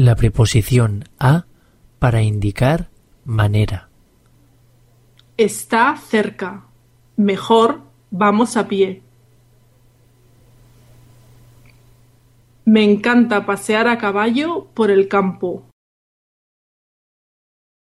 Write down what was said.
La preposición a para indicar manera. Está cerca. Mejor vamos a pie. Me encanta pasear a caballo por el campo.